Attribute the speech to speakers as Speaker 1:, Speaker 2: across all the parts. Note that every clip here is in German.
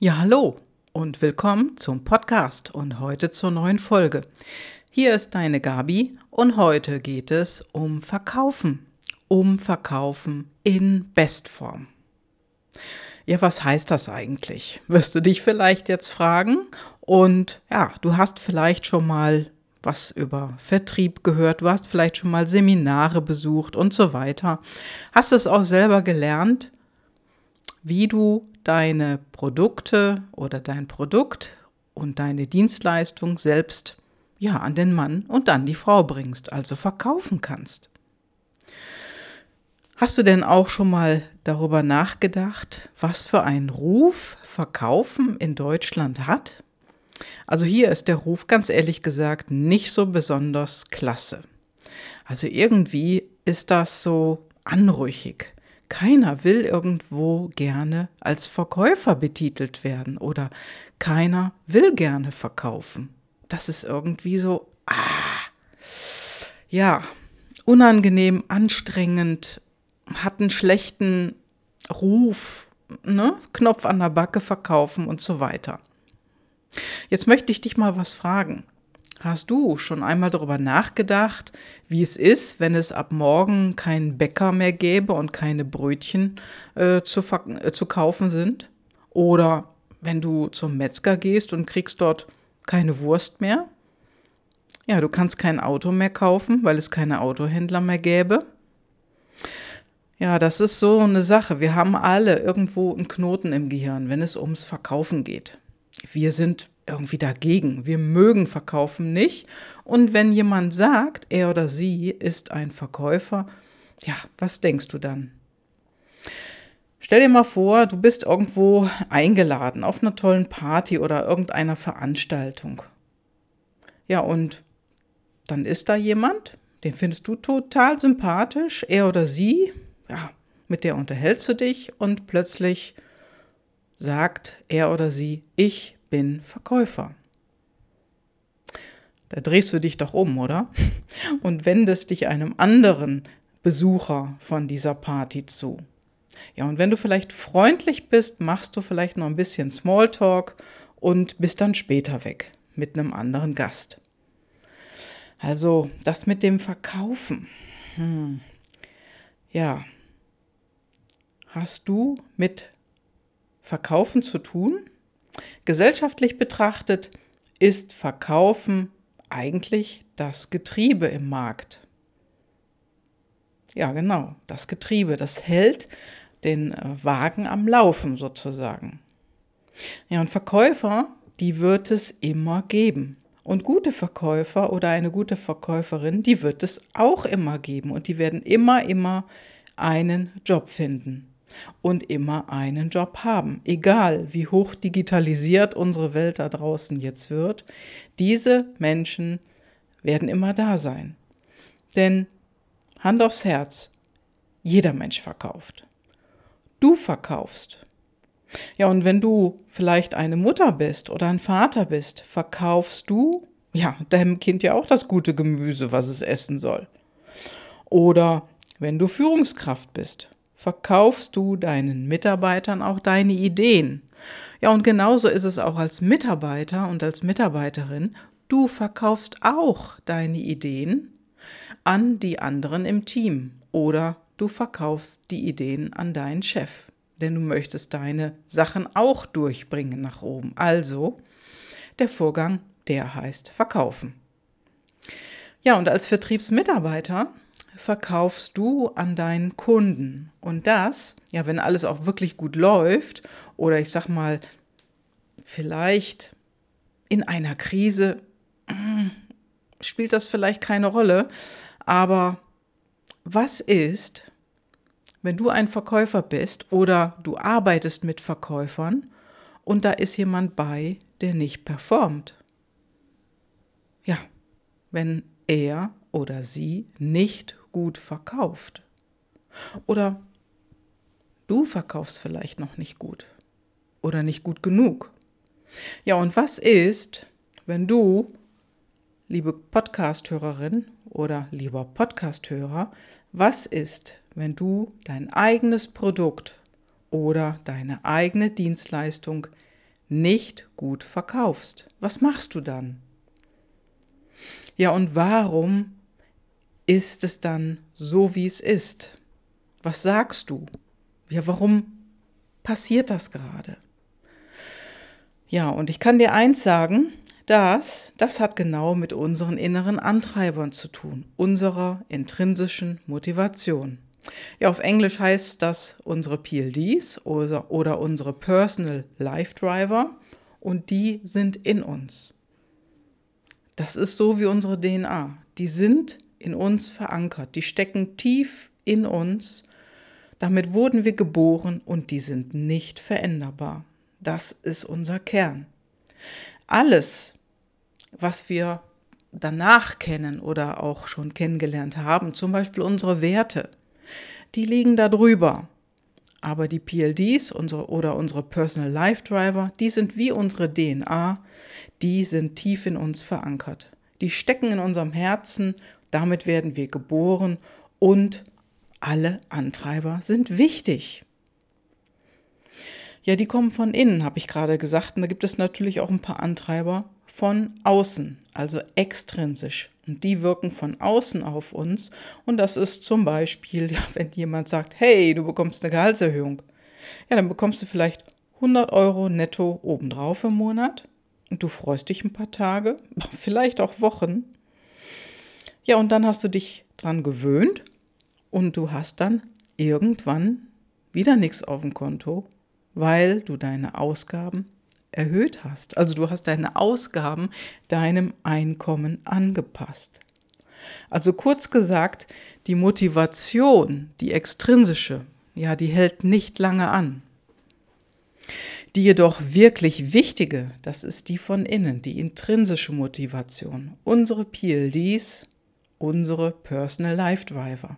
Speaker 1: Ja, hallo und willkommen zum Podcast und heute zur neuen Folge. Hier ist deine Gabi und heute geht es um Verkaufen. Um Verkaufen in Bestform. Ja, was heißt das eigentlich? Wirst du dich vielleicht jetzt fragen? Und ja, du hast vielleicht schon mal was über Vertrieb gehört, du hast vielleicht schon mal Seminare besucht und so weiter. Hast es auch selber gelernt, wie du deine Produkte oder dein Produkt und deine Dienstleistung selbst ja an den Mann und dann die Frau bringst, also verkaufen kannst. Hast du denn auch schon mal darüber nachgedacht, was für einen Ruf Verkaufen in Deutschland hat? Also hier ist der Ruf ganz ehrlich gesagt nicht so besonders klasse. Also irgendwie ist das so anrüchig. Keiner will irgendwo gerne als Verkäufer betitelt werden oder keiner will gerne verkaufen. Das ist irgendwie so, ah, ja, unangenehm, anstrengend, hat einen schlechten Ruf, ne? Knopf an der Backe verkaufen und so weiter. Jetzt möchte ich dich mal was fragen. Hast du schon einmal darüber nachgedacht, wie es ist, wenn es ab morgen keinen Bäcker mehr gäbe und keine Brötchen äh, zu, äh, zu kaufen sind? Oder wenn du zum Metzger gehst und kriegst dort keine Wurst mehr? Ja, du kannst kein Auto mehr kaufen, weil es keine Autohändler mehr gäbe. Ja, das ist so eine Sache. Wir haben alle irgendwo einen Knoten im Gehirn, wenn es ums Verkaufen geht. Wir sind irgendwie dagegen. Wir mögen Verkaufen nicht. Und wenn jemand sagt, er oder sie ist ein Verkäufer, ja, was denkst du dann? Stell dir mal vor, du bist irgendwo eingeladen auf einer tollen Party oder irgendeiner Veranstaltung. Ja, und dann ist da jemand, den findest du total sympathisch, er oder sie, ja, mit der unterhältst du dich und plötzlich sagt er oder sie, ich bin Verkäufer. Da drehst du dich doch um, oder? Und wendest dich einem anderen Besucher von dieser Party zu. Ja, und wenn du vielleicht freundlich bist, machst du vielleicht noch ein bisschen Smalltalk und bist dann später weg mit einem anderen Gast. Also das mit dem Verkaufen. Hm. Ja, hast du mit Verkaufen zu tun? Gesellschaftlich betrachtet ist Verkaufen eigentlich das Getriebe im Markt. Ja, genau, das Getriebe, das hält den äh, Wagen am Laufen sozusagen. Ja, und Verkäufer, die wird es immer geben. Und gute Verkäufer oder eine gute Verkäuferin, die wird es auch immer geben. Und die werden immer, immer einen Job finden und immer einen Job haben. Egal, wie hoch digitalisiert unsere Welt da draußen jetzt wird, diese Menschen werden immer da sein. Denn Hand aufs Herz, jeder Mensch verkauft. Du verkaufst. Ja, und wenn du vielleicht eine Mutter bist oder ein Vater bist, verkaufst du, ja, deinem Kind ja auch das gute Gemüse, was es essen soll. Oder wenn du Führungskraft bist, verkaufst du deinen Mitarbeitern auch deine Ideen. Ja, und genauso ist es auch als Mitarbeiter und als Mitarbeiterin. Du verkaufst auch deine Ideen an die anderen im Team oder du verkaufst die Ideen an deinen Chef, denn du möchtest deine Sachen auch durchbringen nach oben. Also der Vorgang, der heißt verkaufen. Ja, und als Vertriebsmitarbeiter verkaufst du an deinen Kunden. Und das, ja, wenn alles auch wirklich gut läuft oder ich sag mal, vielleicht in einer Krise mm, spielt das vielleicht keine Rolle, aber was ist, wenn du ein Verkäufer bist oder du arbeitest mit Verkäufern und da ist jemand bei, der nicht performt? Ja, wenn er oder sie nicht gut verkauft. Oder du verkaufst vielleicht noch nicht gut oder nicht gut genug. Ja, und was ist, wenn du, liebe Podcasthörerin oder lieber Podcasthörer, was ist, wenn du dein eigenes Produkt oder deine eigene Dienstleistung nicht gut verkaufst? Was machst du dann? Ja, und warum ist es dann so, wie es ist? Was sagst du? Ja, warum passiert das gerade? Ja, und ich kann dir eins sagen, das, das hat genau mit unseren inneren Antreibern zu tun, unserer intrinsischen Motivation. Ja, auf Englisch heißt das unsere PLDs oder, oder unsere Personal Life Driver und die sind in uns. Das ist so wie unsere DNA. Die sind in uns verankert, die stecken tief in uns. Damit wurden wir geboren und die sind nicht veränderbar. Das ist unser Kern. Alles, was wir danach kennen oder auch schon kennengelernt haben, zum Beispiel unsere Werte, die liegen da drüber. Aber die PLDs unsere, oder unsere Personal Life Driver, die sind wie unsere DNA, die sind tief in uns verankert. Die stecken in unserem Herzen, damit werden wir geboren und alle Antreiber sind wichtig. Ja, die kommen von innen, habe ich gerade gesagt. Und da gibt es natürlich auch ein paar Antreiber von außen, also extrinsisch. Und die wirken von außen auf uns. Und das ist zum Beispiel, ja, wenn jemand sagt, hey, du bekommst eine Gehaltserhöhung. Ja, dann bekommst du vielleicht 100 Euro netto obendrauf im Monat. Und du freust dich ein paar Tage, vielleicht auch Wochen. Ja, und dann hast du dich dran gewöhnt und du hast dann irgendwann wieder nichts auf dem Konto weil du deine Ausgaben erhöht hast. Also du hast deine Ausgaben deinem Einkommen angepasst. Also kurz gesagt, die Motivation, die extrinsische, ja, die hält nicht lange an. Die jedoch wirklich wichtige, das ist die von innen, die intrinsische Motivation, unsere PLDs, unsere Personal Life Driver.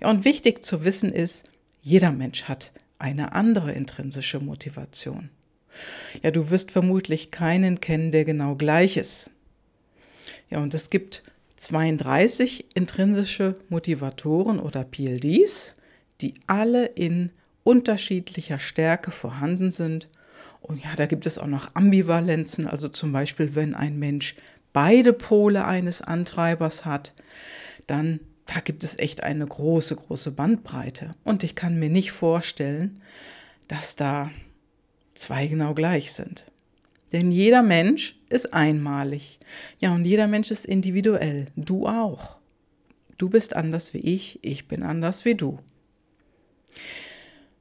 Speaker 1: Ja, und wichtig zu wissen ist, jeder Mensch hat eine andere intrinsische Motivation. Ja, du wirst vermutlich keinen kennen, der genau gleich ist. Ja, und es gibt 32 intrinsische Motivatoren oder PLDs, die alle in unterschiedlicher Stärke vorhanden sind. Und ja, da gibt es auch noch Ambivalenzen, also zum Beispiel, wenn ein Mensch beide Pole eines Antreibers hat, dann da gibt es echt eine große, große Bandbreite. Und ich kann mir nicht vorstellen, dass da zwei genau gleich sind. Denn jeder Mensch ist einmalig. Ja, und jeder Mensch ist individuell. Du auch. Du bist anders wie ich, ich bin anders wie du.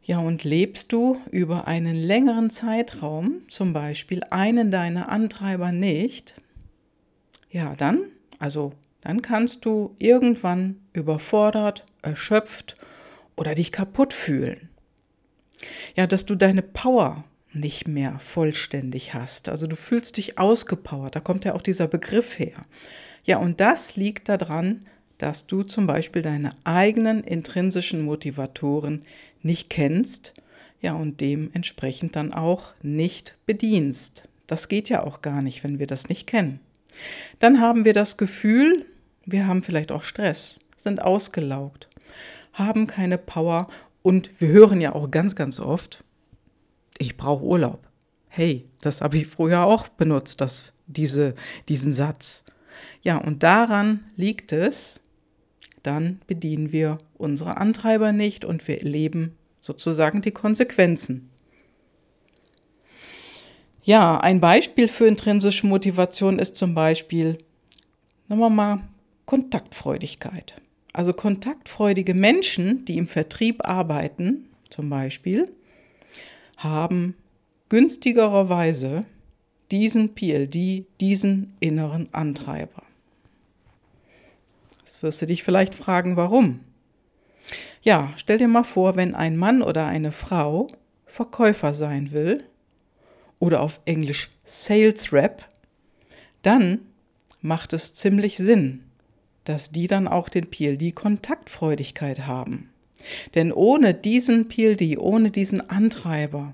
Speaker 1: Ja, und lebst du über einen längeren Zeitraum, zum Beispiel einen deiner Antreiber nicht, ja, dann, also dann kannst du irgendwann überfordert, erschöpft oder dich kaputt fühlen. Ja, dass du deine Power nicht mehr vollständig hast. Also du fühlst dich ausgepowert, da kommt ja auch dieser Begriff her. Ja, und das liegt daran, dass du zum Beispiel deine eigenen intrinsischen Motivatoren nicht kennst, ja, und dementsprechend dann auch nicht bedienst. Das geht ja auch gar nicht, wenn wir das nicht kennen. Dann haben wir das Gefühl, wir haben vielleicht auch Stress, sind ausgelaugt, haben keine Power und wir hören ja auch ganz, ganz oft, ich brauche Urlaub. Hey, das habe ich früher auch benutzt, das, diese, diesen Satz. Ja, und daran liegt es, dann bedienen wir unsere Antreiber nicht und wir erleben sozusagen die Konsequenzen. Ja, ein Beispiel für intrinsische Motivation ist zum Beispiel, nehmen wir mal Kontaktfreudigkeit. Also kontaktfreudige Menschen, die im Vertrieb arbeiten, zum Beispiel, haben günstigererweise diesen PLD, diesen inneren Antreiber. Jetzt wirst du dich vielleicht fragen, warum. Ja, stell dir mal vor, wenn ein Mann oder eine Frau Verkäufer sein will oder auf Englisch Sales Rep, dann macht es ziemlich Sinn, dass die dann auch den PLD Kontaktfreudigkeit haben. Denn ohne diesen PLD, ohne diesen Antreiber,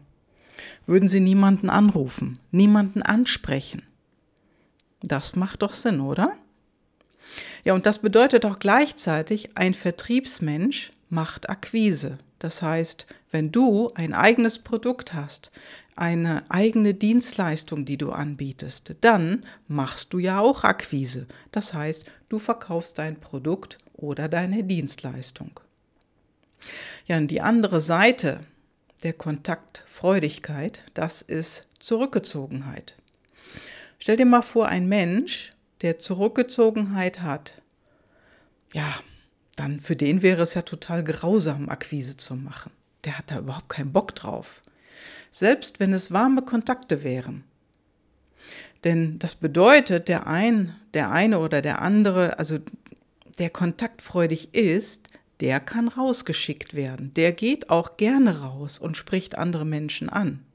Speaker 1: würden sie niemanden anrufen, niemanden ansprechen. Das macht doch Sinn, oder? Ja, und das bedeutet auch gleichzeitig, ein Vertriebsmensch macht Akquise. Das heißt, wenn du ein eigenes Produkt hast, eine eigene Dienstleistung, die du anbietest, dann machst du ja auch Akquise. Das heißt, du verkaufst dein Produkt oder deine Dienstleistung. Ja, und die andere Seite der Kontaktfreudigkeit, das ist Zurückgezogenheit. Stell dir mal vor, ein Mensch, der Zurückgezogenheit hat, ja, dann für den wäre es ja total grausam, Akquise zu machen. Der hat da überhaupt keinen Bock drauf. Selbst wenn es warme Kontakte wären. Denn das bedeutet, der ein, der eine oder der andere, also der kontaktfreudig ist, der kann rausgeschickt werden. Der geht auch gerne raus und spricht andere Menschen an.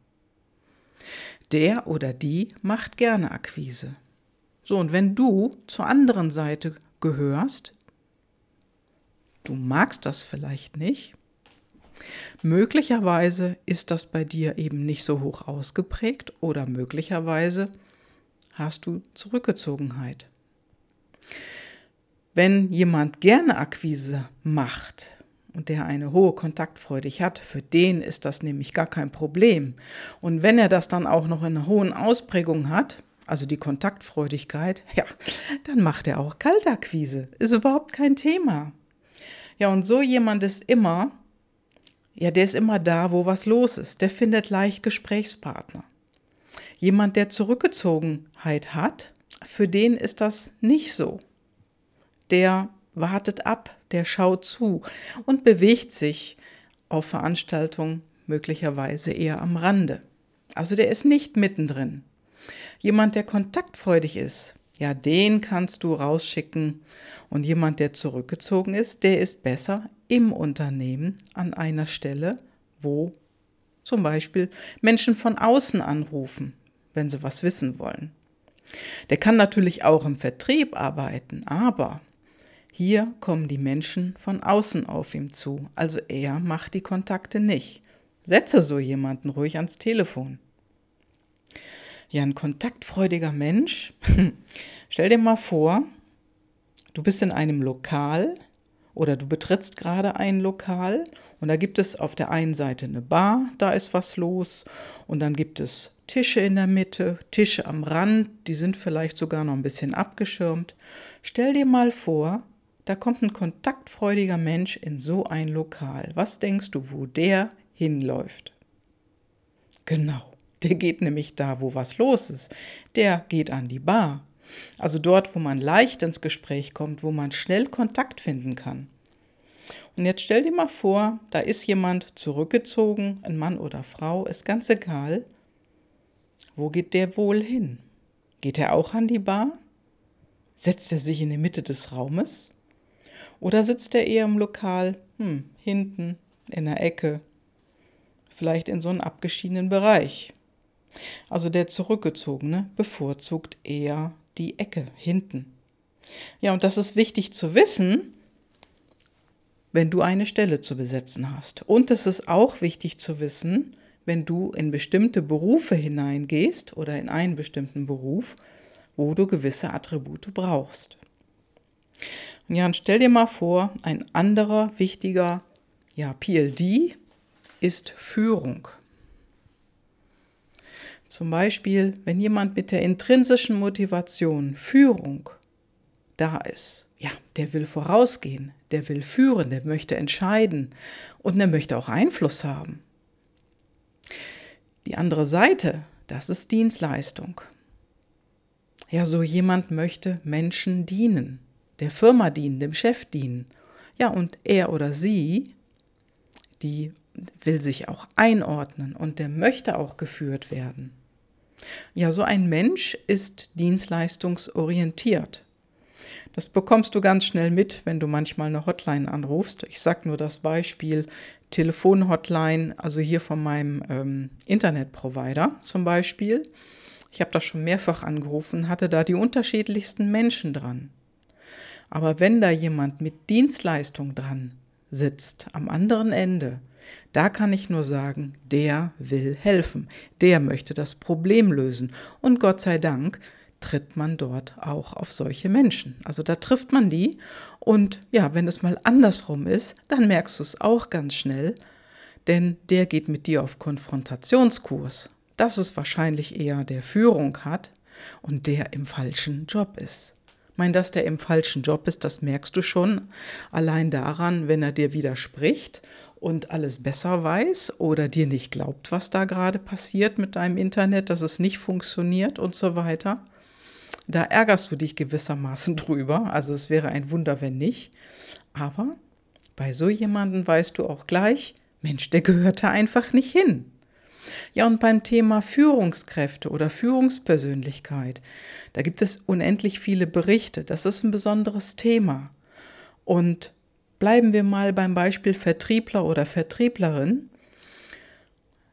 Speaker 1: Der oder die macht gerne Akquise. So, und wenn du zur anderen Seite gehörst, du magst das vielleicht nicht, möglicherweise ist das bei dir eben nicht so hoch ausgeprägt oder möglicherweise hast du Zurückgezogenheit. Wenn jemand gerne Akquise macht und der eine hohe Kontaktfreude hat, für den ist das nämlich gar kein Problem. Und wenn er das dann auch noch in einer hohen Ausprägung hat, also die Kontaktfreudigkeit, ja, dann macht er auch Kaltakquise. Ist überhaupt kein Thema. Ja, und so jemand ist immer, ja, der ist immer da, wo was los ist. Der findet leicht Gesprächspartner. Jemand, der Zurückgezogenheit hat, für den ist das nicht so der wartet ab, der schaut zu und bewegt sich auf Veranstaltungen möglicherweise eher am Rande. Also der ist nicht mittendrin. Jemand, der kontaktfreudig ist, ja, den kannst du rausschicken. Und jemand, der zurückgezogen ist, der ist besser im Unternehmen an einer Stelle, wo zum Beispiel Menschen von außen anrufen, wenn sie was wissen wollen. Der kann natürlich auch im Vertrieb arbeiten, aber hier kommen die Menschen von außen auf ihm zu, also er macht die Kontakte nicht. Setze so jemanden ruhig ans Telefon. Ja, ein kontaktfreudiger Mensch. Stell dir mal vor, du bist in einem Lokal oder du betrittst gerade ein Lokal und da gibt es auf der einen Seite eine Bar, da ist was los und dann gibt es Tische in der Mitte, Tische am Rand, die sind vielleicht sogar noch ein bisschen abgeschirmt. Stell dir mal vor, da kommt ein kontaktfreudiger Mensch in so ein Lokal. Was denkst du, wo der hinläuft? Genau, der geht nämlich da, wo was los ist. Der geht an die Bar. Also dort, wo man leicht ins Gespräch kommt, wo man schnell Kontakt finden kann. Und jetzt stell dir mal vor, da ist jemand zurückgezogen, ein Mann oder Frau, ist ganz egal. Wo geht der wohl hin? Geht er auch an die Bar? Setzt er sich in die Mitte des Raumes? Oder sitzt er eher im Lokal, hm, hinten, in der Ecke, vielleicht in so einem abgeschiedenen Bereich? Also der Zurückgezogene bevorzugt eher die Ecke hinten. Ja, und das ist wichtig zu wissen, wenn du eine Stelle zu besetzen hast. Und es ist auch wichtig zu wissen, wenn du in bestimmte Berufe hineingehst oder in einen bestimmten Beruf, wo du gewisse Attribute brauchst. Und stell dir mal vor, ein anderer wichtiger ja, PLD ist Führung. Zum Beispiel, wenn jemand mit der intrinsischen Motivation Führung da ist, ja, der will vorausgehen, der will führen, der möchte entscheiden und der möchte auch Einfluss haben. Die andere Seite, das ist Dienstleistung. Ja, so jemand möchte Menschen dienen der Firma dienen, dem Chef dienen. Ja, und er oder sie, die will sich auch einordnen und der möchte auch geführt werden. Ja, so ein Mensch ist dienstleistungsorientiert. Das bekommst du ganz schnell mit, wenn du manchmal eine Hotline anrufst. Ich sage nur das Beispiel Telefonhotline, also hier von meinem ähm, Internetprovider zum Beispiel. Ich habe das schon mehrfach angerufen, hatte da die unterschiedlichsten Menschen dran. Aber wenn da jemand mit Dienstleistung dran sitzt, am anderen Ende, da kann ich nur sagen, der will helfen, der möchte das Problem lösen. Und Gott sei Dank tritt man dort auch auf solche Menschen. Also da trifft man die und ja, wenn es mal andersrum ist, dann merkst du es auch ganz schnell, denn der geht mit dir auf Konfrontationskurs. dass es wahrscheinlich eher der Führung hat und der im falschen Job ist. Ich meine, dass der im falschen Job ist, das merkst du schon allein daran, wenn er dir widerspricht und alles besser weiß oder dir nicht glaubt, was da gerade passiert mit deinem Internet, dass es nicht funktioniert und so weiter. Da ärgerst du dich gewissermaßen drüber. Also es wäre ein Wunder, wenn nicht. Aber bei so jemandem weißt du auch gleich, Mensch, der gehörte einfach nicht hin. Ja, und beim Thema Führungskräfte oder Führungspersönlichkeit, da gibt es unendlich viele Berichte. Das ist ein besonderes Thema. Und bleiben wir mal beim Beispiel Vertriebler oder Vertrieblerin.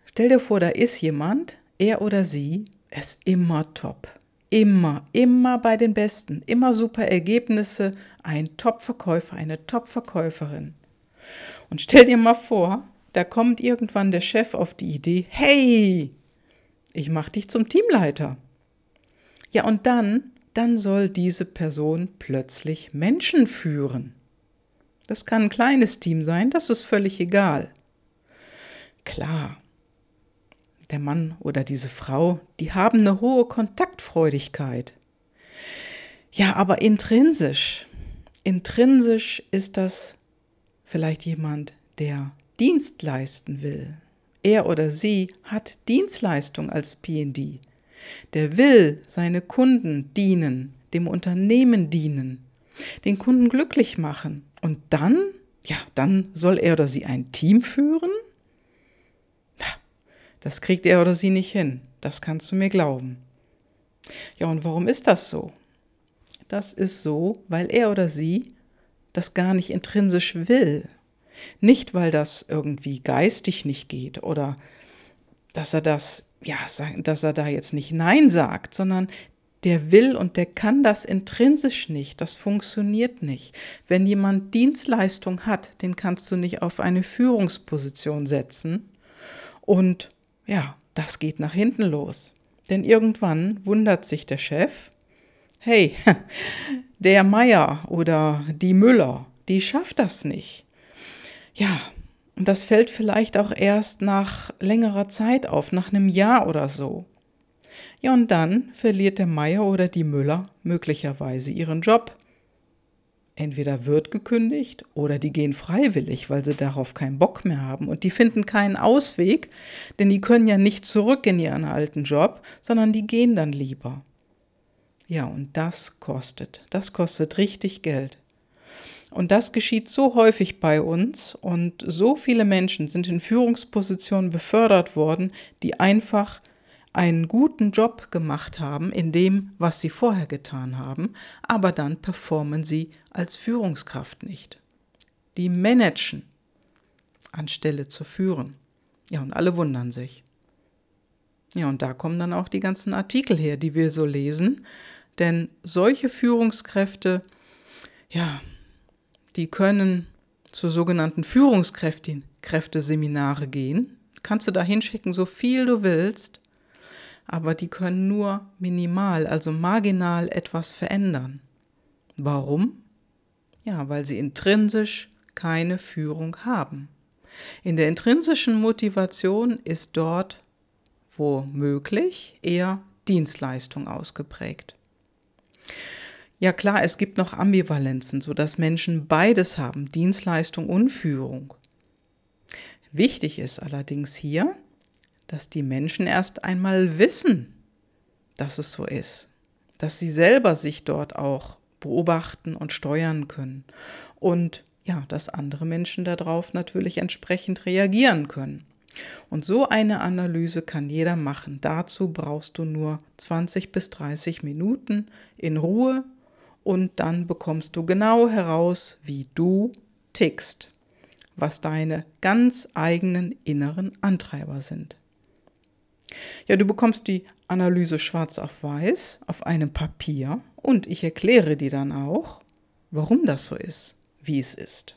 Speaker 1: Stell dir vor, da ist jemand, er oder sie ist immer top. Immer, immer bei den Besten, immer super Ergebnisse, ein Top-Verkäufer, eine Top-Verkäuferin. Und stell dir mal vor, da kommt irgendwann der Chef auf die Idee, hey, ich mach dich zum Teamleiter. Ja, und dann, dann soll diese Person plötzlich Menschen führen. Das kann ein kleines Team sein, das ist völlig egal. Klar, der Mann oder diese Frau, die haben eine hohe Kontaktfreudigkeit. Ja, aber intrinsisch, intrinsisch ist das vielleicht jemand, der Dienst leisten will. Er oder sie hat Dienstleistung als PND. Der will seine Kunden dienen, dem Unternehmen dienen, den Kunden glücklich machen. Und dann, ja, dann soll er oder sie ein Team führen? Das kriegt er oder sie nicht hin. Das kannst du mir glauben. Ja, und warum ist das so? Das ist so, weil er oder sie das gar nicht intrinsisch will. Nicht, weil das irgendwie geistig nicht geht oder dass er das, ja, dass er da jetzt nicht Nein sagt, sondern der will und der kann das intrinsisch nicht. Das funktioniert nicht. Wenn jemand Dienstleistung hat, den kannst du nicht auf eine Führungsposition setzen und ja, das geht nach hinten los. Denn irgendwann wundert sich der Chef, hey, der Meier oder die Müller, die schafft das nicht. Ja, und das fällt vielleicht auch erst nach längerer Zeit auf, nach einem Jahr oder so. Ja, und dann verliert der Meier oder die Müller möglicherweise ihren Job entweder wird gekündigt oder die gehen freiwillig, weil sie darauf keinen Bock mehr haben. Und die finden keinen Ausweg, denn die können ja nicht zurück in ihren alten Job, sondern die gehen dann lieber. Ja, und das kostet. Das kostet richtig Geld. Und das geschieht so häufig bei uns und so viele Menschen sind in Führungspositionen befördert worden, die einfach einen guten Job gemacht haben in dem, was sie vorher getan haben, aber dann performen sie als Führungskraft nicht. Die managen anstelle zu führen. Ja, und alle wundern sich. Ja, und da kommen dann auch die ganzen Artikel her, die wir so lesen, denn solche Führungskräfte, ja, die können zu sogenannten Führungskräfteseminare gehen. Kannst du da hinschicken, so viel du willst aber die können nur minimal, also marginal etwas verändern. Warum? Ja, weil sie intrinsisch keine Führung haben. In der intrinsischen Motivation ist dort, wo möglich, eher Dienstleistung ausgeprägt. Ja klar, es gibt noch Ambivalenzen, sodass Menschen beides haben, Dienstleistung und Führung. Wichtig ist allerdings hier, dass die Menschen erst einmal wissen, dass es so ist, dass sie selber sich dort auch beobachten und steuern können und ja, dass andere Menschen darauf natürlich entsprechend reagieren können. Und so eine Analyse kann jeder machen. Dazu brauchst du nur 20 bis 30 Minuten in Ruhe und dann bekommst du genau heraus, wie du tickst, was deine ganz eigenen inneren Antreiber sind. Ja, du bekommst die Analyse schwarz auf weiß auf einem Papier und ich erkläre dir dann auch, warum das so ist, wie es ist.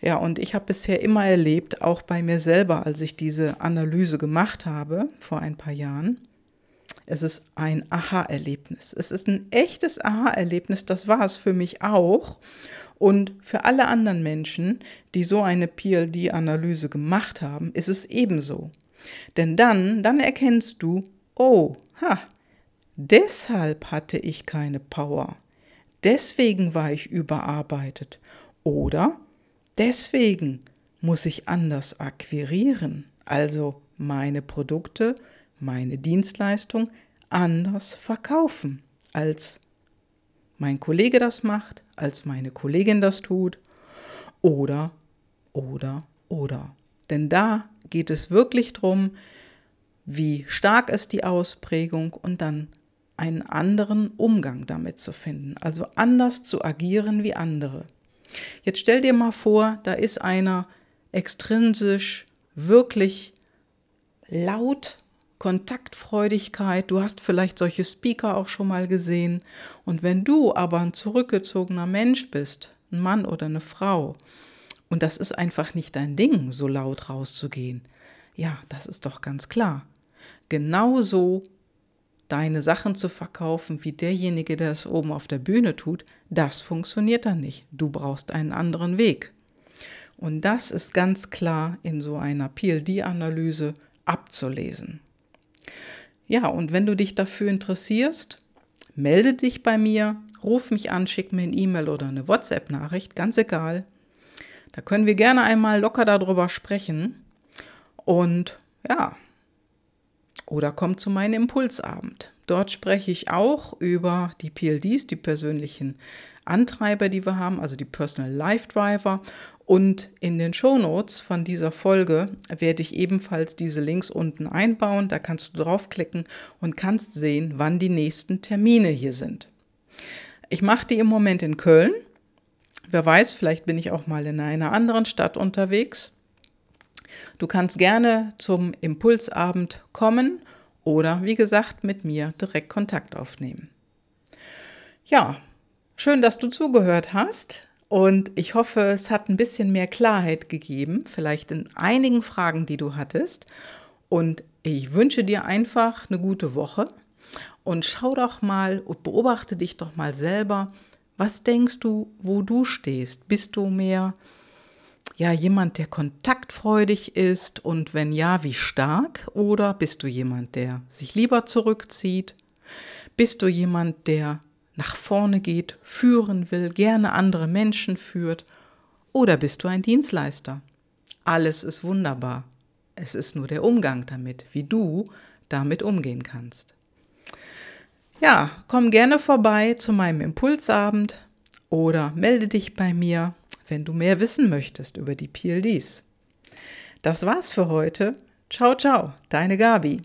Speaker 1: Ja, und ich habe bisher immer erlebt, auch bei mir selber, als ich diese Analyse gemacht habe vor ein paar Jahren, es ist ein Aha-Erlebnis. Es ist ein echtes Aha-Erlebnis, das war es für mich auch. Und für alle anderen Menschen, die so eine PLD-Analyse gemacht haben, ist es ebenso. Denn dann, dann erkennst du, oh, ha, deshalb hatte ich keine Power. Deswegen war ich überarbeitet. Oder deswegen muss ich anders akquirieren, also meine Produkte, meine Dienstleistung anders verkaufen, als mein Kollege das macht, als meine Kollegin das tut. Oder, oder, oder. Denn da geht es wirklich darum, wie stark ist die Ausprägung und dann einen anderen Umgang damit zu finden, also anders zu agieren wie andere. Jetzt stell dir mal vor, da ist einer extrinsisch wirklich laut, Kontaktfreudigkeit, du hast vielleicht solche Speaker auch schon mal gesehen, und wenn du aber ein zurückgezogener Mensch bist, ein Mann oder eine Frau, und das ist einfach nicht dein Ding, so laut rauszugehen, ja, das ist doch ganz klar. Genauso deine Sachen zu verkaufen wie derjenige, der es oben auf der Bühne tut, das funktioniert dann nicht. Du brauchst einen anderen Weg. Und das ist ganz klar in so einer PLD-Analyse abzulesen. Ja, und wenn du dich dafür interessierst, melde dich bei mir, ruf mich an, schick mir ein E-Mail oder eine WhatsApp-Nachricht, ganz egal. Da können wir gerne einmal locker darüber sprechen. Und ja, oder komm zu meinem Impulsabend. Dort spreche ich auch über die PLDs, die persönlichen Antreiber, die wir haben, also die Personal Life Driver. Und in den Shownotes von dieser Folge werde ich ebenfalls diese Links unten einbauen. Da kannst du draufklicken und kannst sehen, wann die nächsten Termine hier sind. Ich mache die im Moment in Köln. Wer weiß, vielleicht bin ich auch mal in einer anderen Stadt unterwegs. Du kannst gerne zum Impulsabend kommen oder wie gesagt mit mir direkt Kontakt aufnehmen. Ja, schön, dass du zugehört hast und ich hoffe, es hat ein bisschen mehr Klarheit gegeben, vielleicht in einigen Fragen, die du hattest. Und ich wünsche dir einfach eine gute Woche und schau doch mal und beobachte dich doch mal selber. Was denkst du, wo du stehst? Bist du mehr ja jemand, der kontaktfreudig ist und wenn ja, wie stark? Oder bist du jemand, der sich lieber zurückzieht? Bist du jemand, der nach vorne geht, führen will, gerne andere Menschen führt? Oder bist du ein Dienstleister? Alles ist wunderbar. Es ist nur der Umgang damit, wie du damit umgehen kannst. Ja, komm gerne vorbei zu meinem Impulsabend oder melde dich bei mir wenn du mehr wissen möchtest über die PLDs. Das war's für heute. Ciao, ciao, deine Gabi.